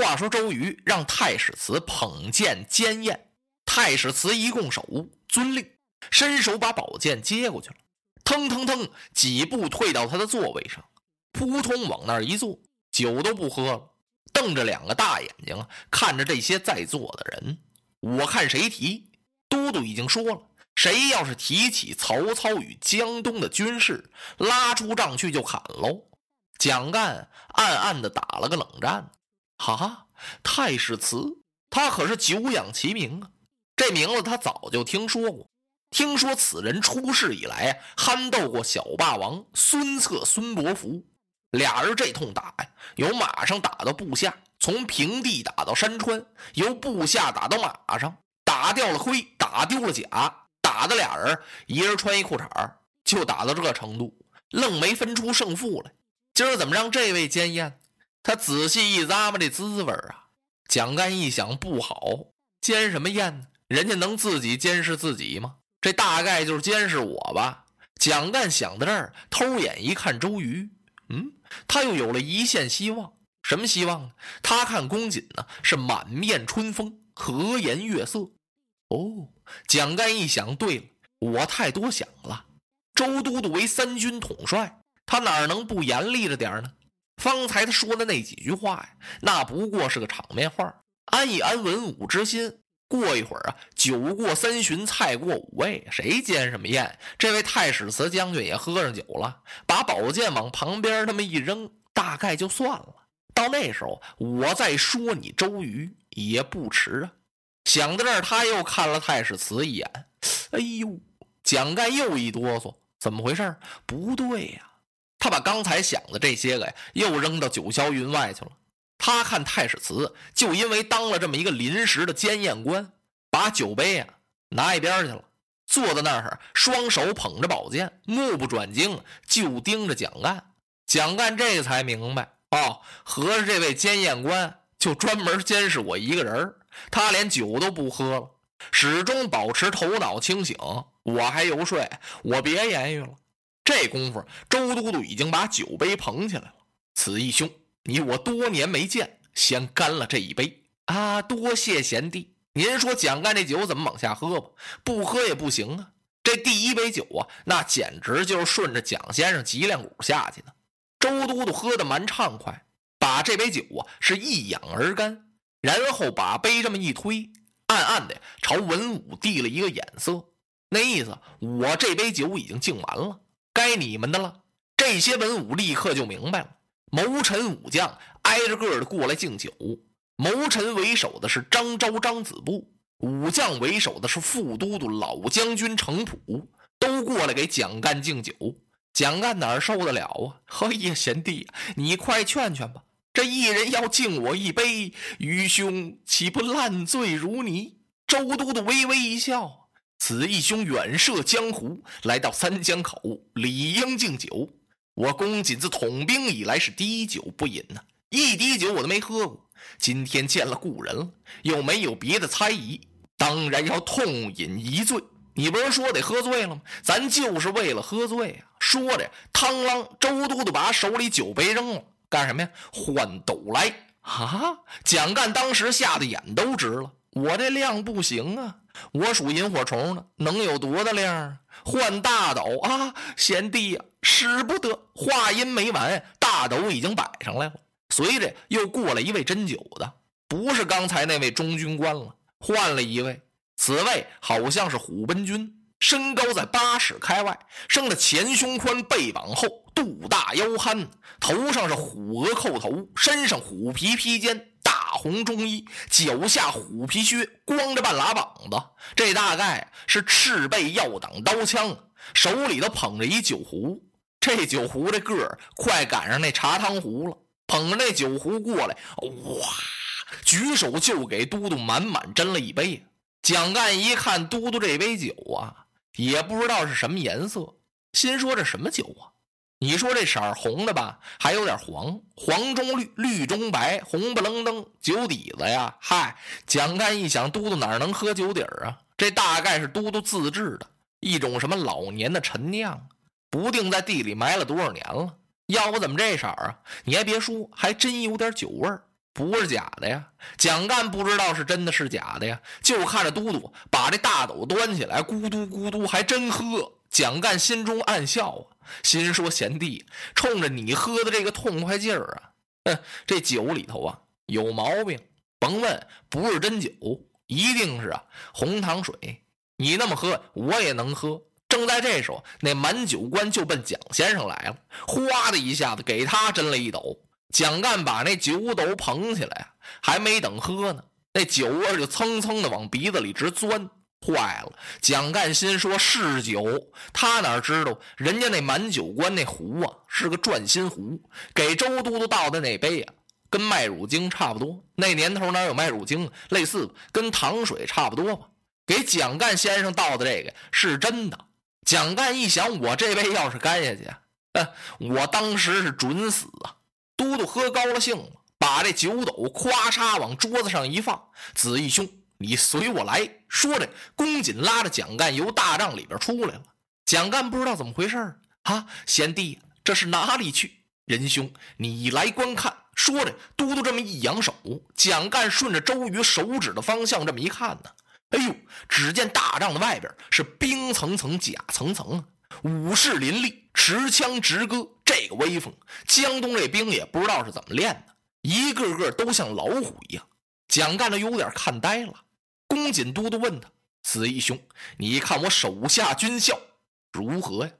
话说周瑜让太史慈捧剑监验，太史慈一拱手遵令，伸手把宝剑接过去了，腾腾腾几步退到他的座位上，扑通往那儿一坐，酒都不喝了，瞪着两个大眼睛啊，看着这些在座的人。我看谁提，都督已经说了，谁要是提起曹操与江东的军事，拉出帐去就砍喽。蒋干暗暗的打了个冷战。哈，太史慈，他可是久仰其名啊！这名字他早就听说过。听说此人出世以来啊，憨斗过小霸王孙策、孙伯符，俩人这通打呀，由马上打到部下，从平地打到山川，由部下打到马上，打掉了盔，打丢了甲，打的俩人一人穿一裤衩就打到这程度，愣没分出胜负来。今儿怎么让这位监验？他仔细一咂摸这滋味啊，蒋干一想不好，监什么验呢？人家能自己监视自己吗？这大概就是监视我吧。蒋干想到这儿，偷眼一看周瑜，嗯，他又有了一线希望。什么希望呢？他看公瑾呢是满面春风，和颜悦色。哦，蒋干一想，对了，我太多想了。周都督为三军统帅，他哪能不严厉着点呢？方才他说的那几句话呀，那不过是个场面话，安一安文武之心。过一会儿啊，酒过三巡，菜过五味，谁监什么宴？这位太史慈将军也喝上酒了，把宝剑往旁边那么一扔，大概就算了。到那时候，我再说你周瑜也不迟啊。想到这儿，他又看了太史慈一眼，哎呦，蒋干又一哆嗦，怎么回事？不对呀。他把刚才想的这些个呀，又扔到九霄云外去了。他看太史慈就因为当了这么一个临时的监验官，把酒杯呀拿一边去了，坐在那儿，双手捧着宝剑，目不转睛，就盯着蒋干。蒋干这才明白，哦，合着这位监验官就专门监视我一个人他连酒都不喝了，始终保持头脑清醒。我还游说，我别言语了。这功夫，周都督已经把酒杯捧起来了。此义兄，你我多年没见，先干了这一杯啊！多谢贤弟。您说蒋干这酒怎么往下喝吧？不喝也不行啊。这第一杯酒啊，那简直就是顺着蒋先生脊梁骨下去的。周都督喝的蛮畅快，把这杯酒啊是一仰而干，然后把杯这么一推，暗暗的朝文武递了一个眼色，那意思我这杯酒已经敬完了。该你们的了。这些文武立刻就明白了。谋臣武将挨着个的过来敬酒。谋臣为首的是张昭、张子布，武将为首的是副都督老将军程普，都过来给蒋干敬酒。蒋干哪受得了啊？哎呀，贤弟，你快劝劝吧。这一人要敬我一杯，愚兄岂不烂醉如泥？周都督微微一笑。此义兄远涉江湖，来到三江口，理应敬酒。我公瑾自统兵以来是滴酒不饮呐，一滴酒我都没喝过。今天见了故人了，又没有别的猜疑，当然要痛饮一醉。你不是说得喝醉了吗？咱就是为了喝醉啊！说着，汤啷，周都督把手里酒杯扔了，干什么呀？换斗来啊！蒋干当时吓得眼都直了，我这量不行啊！我属萤火虫的，能有多大量啊？换大斗啊，贤弟呀，使不得！话音没完，大斗已经摆上来了。随着又过来一位斟酒的，不是刚才那位中军官了，换了一位。此位好像是虎贲军，身高在八尺开外，生的前胸宽，背膀厚，肚大腰憨，头上是虎额扣头，身上虎皮披肩。红中衣，脚下虎皮靴，光着半拉膀子，这大概是赤背要挡刀枪，手里头捧着一酒壶，这酒壶这个儿快赶上那茶汤壶了，捧着那酒壶过来，哇，举手就给都督满满斟了一杯。蒋干一看都督这杯酒啊，也不知道是什么颜色，心说这什么酒啊？你说这色儿红的吧，还有点黄，黄中绿，绿中白，红不愣登，酒底子呀！嗨，蒋干一想，都督哪能喝酒底儿啊？这大概是都督自制的一种什么老年的陈酿，不定在地里埋了多少年了。要不怎么这色儿啊？你还别说，还真有点酒味儿。不是假的呀。蒋干不知道是真的是假的呀，就看着都督把这大斗端起来，咕嘟咕嘟，还真喝。蒋干心中暗笑啊，心说贤弟，冲着你喝的这个痛快劲儿啊，哼，这酒里头啊有毛病。甭问，不是真酒，一定是啊红糖水。你那么喝，我也能喝。正在这时候，那满酒官就奔蒋先生来了，哗的一下子给他斟了一斗。蒋干把那酒斗捧起来，还没等喝呢，那酒味就蹭蹭的往鼻子里直钻。坏了！蒋干心说是酒，他哪知道人家那满酒官那壶啊是个转心壶，给周都督倒的那杯啊，跟麦乳精差不多。那年头哪有麦乳精？类似跟糖水差不多吧。给蒋干先生倒的这个是真的。蒋干一想，我这杯要是干下去，我当时是准死啊！都督喝高了兴了，把这酒斗咵嚓往桌子上一放，子义兄。你随我来说着，公瑾拉着蒋干由大帐里边出来了。蒋干不知道怎么回事啊！贤弟，这是哪里去？仁兄，你来观看。说着，都督这么一扬手，蒋干顺着周瑜手指的方向这么一看呢，哎呦，只见大帐的外边是冰层层、甲层层啊，武士林立，持枪直戈，这个威风！江东这兵也不知道是怎么练的，一个个都像老虎一样。蒋干都有点看呆了。公瑾都督问他：“子义兄，你看我手下军校如何呀？”“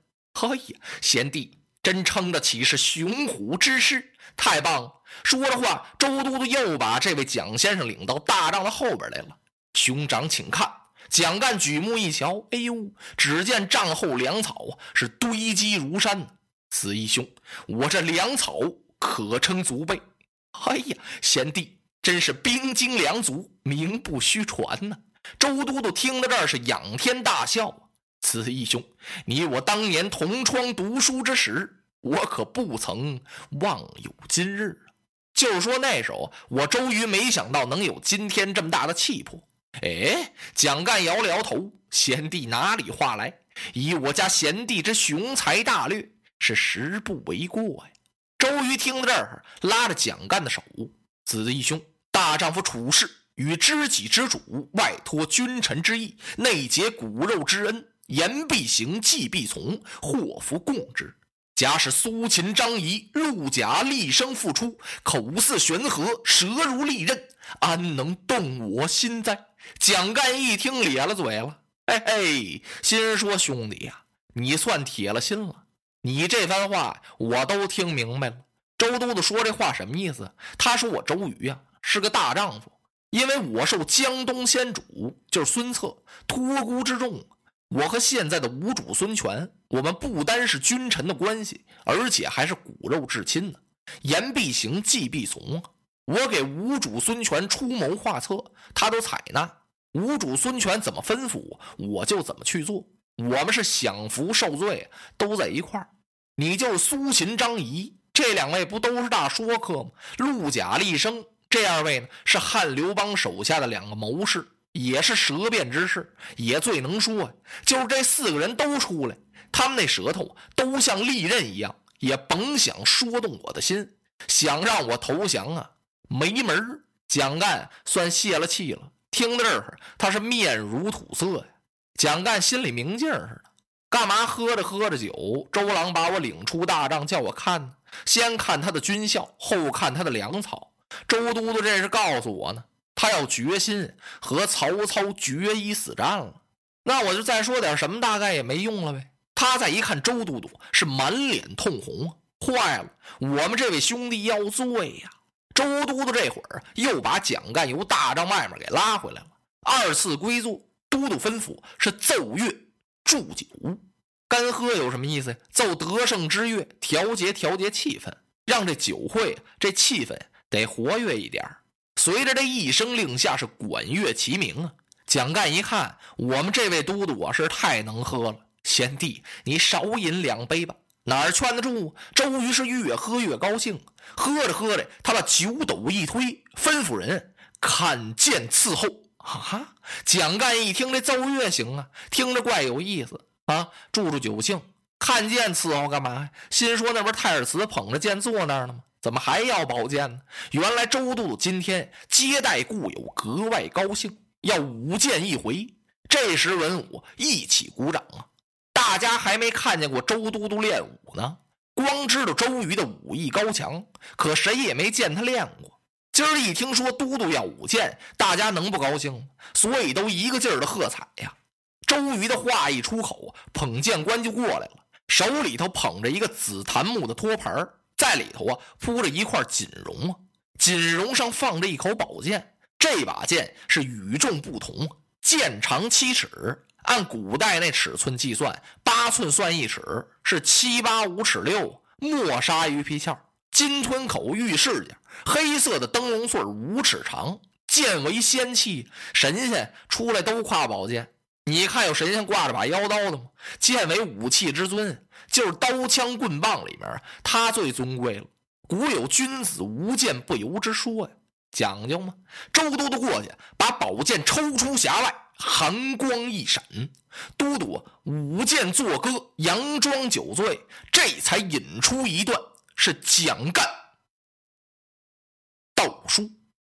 哎呀，贤弟真称得起是雄虎之师，太棒了！”说着话，周都督又把这位蒋先生领到大帐的后边来了。兄长，请看。蒋干举目一瞧，哎呦，只见帐后粮草啊是堆积如山。子义兄，我这粮草可称足备。哎呀，贤弟。真是兵精粮足，名不虚传呐！周都督听到这儿是仰天大笑。此义兄，你我当年同窗读书之时，我可不曾忘有今日啊！就说那时候，我周瑜没想到能有今天这么大的气魄。哎，蒋干摇了摇头，贤弟哪里话来？以我家贤弟之雄才大略，是实不为过呀。周瑜听到这儿，拉着蒋干的手。子义兄，大丈夫处事与知己之主，外托君臣之义，内结骨肉之恩，言必行，计必从，祸福共之。假使苏秦、张仪、陆贾厉声复出，口似悬河，舌如利刃，安能动我心哉？蒋干一听，咧了嘴了，嘿嘿，心说兄弟呀，你算铁了心了，你这番话我都听明白了。周都督说这话什么意思？他说我周瑜呀是个大丈夫，因为我受江东先主就是孙策托孤之重。我和现在的吴主孙权，我们不单是君臣的关系，而且还是骨肉至亲呢。言必行，计必从啊！我给吴主孙权出谋划策，他都采纳。吴主孙权怎么吩咐我，我就怎么去做。我们是享福受罪，都在一块儿。你就是苏秦、张仪。这两位不都是大说客吗？陆贾、厉生这二位呢，是汉刘邦手下的两个谋士，也是舌辩之士，也最能说。就是这四个人都出来，他们那舌头都像利刃一样，也甭想说动我的心，想让我投降啊，没门蒋干算泄了气了，听到这儿，他是面如土色呀。蒋干心里明镜似的。干嘛喝着喝着酒，周郎把我领出大帐，叫我看呢？先看他的军校，后看他的粮草。周都督这是告诉我呢，他要决心和曹操决一死战了。那我就再说点什么，大概也没用了呗。他再一看周都督，是满脸通红啊！坏了，我们这位兄弟要罪呀！周都督这会儿又把蒋干由大帐外面给拉回来了，二次归坐，都督吩咐是奏乐。祝酒，干喝有什么意思呀？奏得胜之乐，调节调节气氛，让这酒会这气氛得活跃一点随着这一声令下，是管乐齐鸣啊！蒋干一看，我们这位都督啊是太能喝了，贤弟你少饮两杯吧，哪儿劝得住？周瑜是越喝越高兴，喝着喝着，他把酒斗一推，吩咐人看剑伺候。哈哈！蒋干一听这奏乐行啊，听着怪有意思啊，助助酒兴。看剑伺候干嘛呀？心说那不是太史慈捧着剑坐那儿呢吗？怎么还要宝剑呢？原来周都督今天接待故友，格外高兴，要舞剑一回。这时文武一起鼓掌啊！大家还没看见过周都督练武呢，光知道周瑜的武艺高强，可谁也没见他练过。今儿一听说都督要舞剑，大家能不高兴吗？所以都一个劲儿的喝彩呀！周瑜的话一出口，捧剑官就过来了，手里头捧着一个紫檀木的托盘在里头啊铺着一块锦绒啊，锦绒上放着一口宝剑。这把剑是与众不同，剑长七尺，按古代那尺寸计算，八寸算一尺，是七八五尺六，墨纱鱼皮鞘，金吞口玉饰件，黑色的灯笼穗五尺长，剑为仙器，神仙出来都挎宝剑。你看有神仙挂着把腰刀的吗？剑为武器之尊。就是刀枪棍棒里面，他最尊贵了。古有君子无剑不由之说呀，讲究吗？周都督过去，把宝剑抽出匣外，寒光一闪，都督舞剑作歌，佯装酒醉，这才引出一段是蒋干道书。